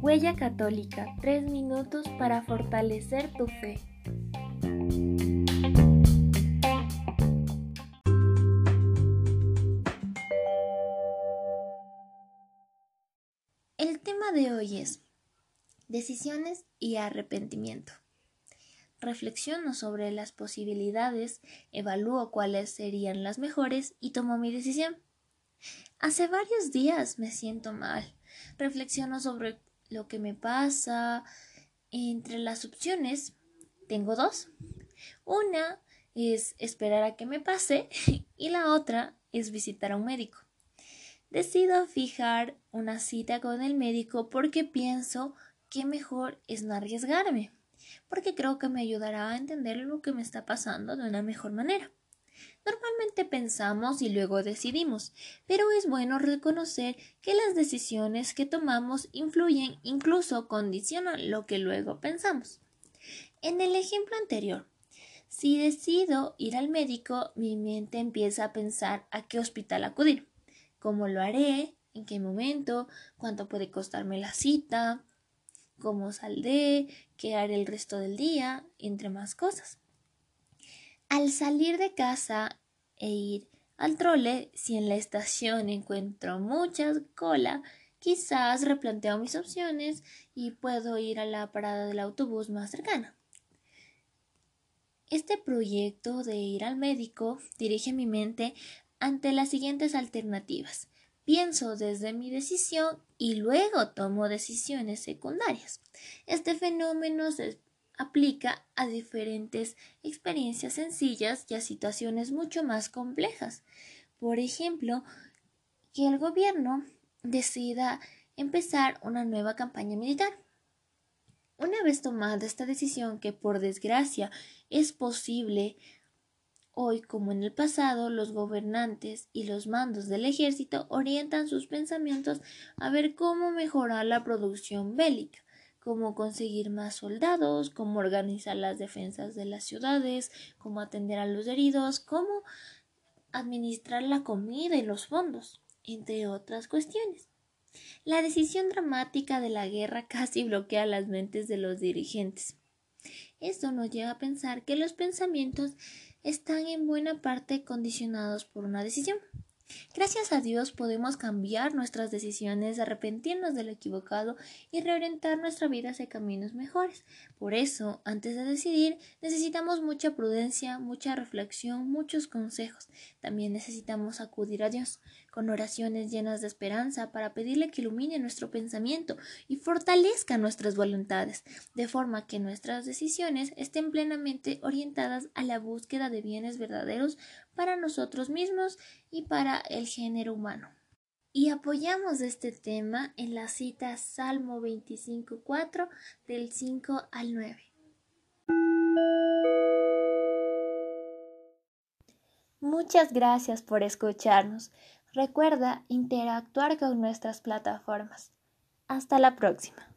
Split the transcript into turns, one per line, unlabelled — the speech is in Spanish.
Huella Católica, tres minutos para fortalecer tu fe. El tema de hoy es decisiones y arrepentimiento. Reflexiono sobre las posibilidades, evalúo cuáles serían las mejores y tomo mi decisión. Hace varios días me siento mal. Reflexiono sobre lo que me pasa. Entre las opciones tengo dos. Una es esperar a que me pase y la otra es visitar a un médico. Decido fijar una cita con el médico porque pienso que mejor es no arriesgarme, porque creo que me ayudará a entender lo que me está pasando de una mejor manera. Normalmente pensamos y luego decidimos, pero es bueno reconocer que las decisiones que tomamos influyen, incluso condicionan lo que luego pensamos. En el ejemplo anterior, si decido ir al médico, mi mente empieza a pensar a qué hospital acudir, cómo lo haré, en qué momento, cuánto puede costarme la cita, cómo saldré, qué haré el resto del día, entre más cosas. Al salir de casa e ir al trole, si en la estación encuentro mucha cola, quizás replanteo mis opciones y puedo ir a la parada del autobús más cercana. Este proyecto de ir al médico dirige mi mente ante las siguientes alternativas. Pienso desde mi decisión y luego tomo decisiones secundarias. Este fenómeno se aplica a diferentes experiencias sencillas y a situaciones mucho más complejas. Por ejemplo, que el gobierno decida empezar una nueva campaña militar. Una vez tomada esta decisión, que por desgracia es posible hoy como en el pasado, los gobernantes y los mandos del ejército orientan sus pensamientos a ver cómo mejorar la producción bélica cómo conseguir más soldados, cómo organizar las defensas de las ciudades, cómo atender a los heridos, cómo administrar la comida y los fondos, entre otras cuestiones. La decisión dramática de la guerra casi bloquea las mentes de los dirigentes. Esto nos lleva a pensar que los pensamientos están en buena parte condicionados por una decisión. Gracias a Dios podemos cambiar nuestras decisiones, arrepentirnos de lo equivocado y reorientar nuestra vida hacia caminos mejores. Por eso, antes de decidir, necesitamos mucha prudencia, mucha reflexión, muchos consejos. También necesitamos acudir a Dios con oraciones llenas de esperanza para pedirle que ilumine nuestro pensamiento y fortalezca nuestras voluntades, de forma que nuestras decisiones estén plenamente orientadas a la búsqueda de bienes verdaderos para nosotros mismos y para el género humano. Y apoyamos este tema en la cita Salmo 25.4 del 5 al 9. Muchas gracias por escucharnos. Recuerda interactuar con nuestras plataformas. Hasta la próxima.